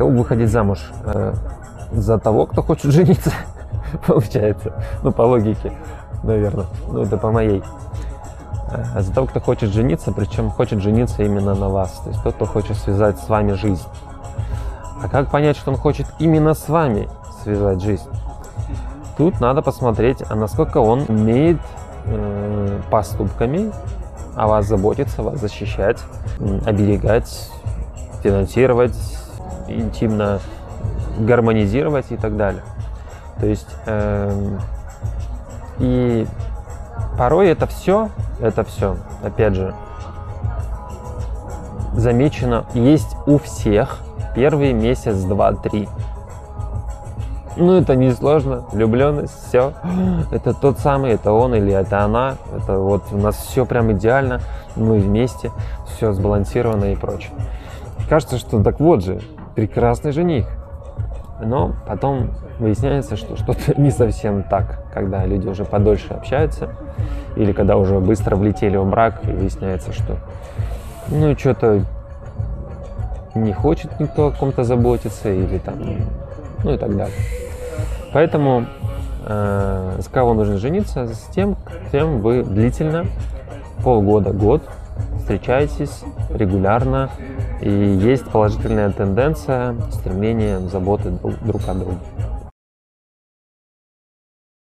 кого выходить замуж? За того, кто хочет жениться, получается. Ну, по логике, наверное. Ну, это по моей. За того, кто хочет жениться, причем хочет жениться именно на вас. То есть тот, кто хочет связать с вами жизнь. А как понять, что он хочет именно с вами связать жизнь? Тут надо посмотреть, а насколько он умеет э, поступками о вас заботиться, вас защищать, оберегать, финансировать, интимно гармонизировать и так далее. То есть э, и порой это все, это все, опять же, замечено, есть у всех первый месяц, два, три. Ну, это не сложно. Влюбленность, все. Это тот самый, это он или это она. Это вот у нас все прям идеально. Мы вместе, все сбалансировано и прочее. Кажется, что так вот же, прекрасный жених. Но потом выясняется, что что-то не совсем так, когда люди уже подольше общаются, или когда уже быстро влетели в брак, и выясняется, что ну что-то не хочет никто о ком-то заботиться, или там, ну и так далее. Поэтому э, с кого нужно жениться? С тем, кем вы длительно, полгода, год встречаетесь регулярно, и есть положительная тенденция, стремление заботы друг, о друге.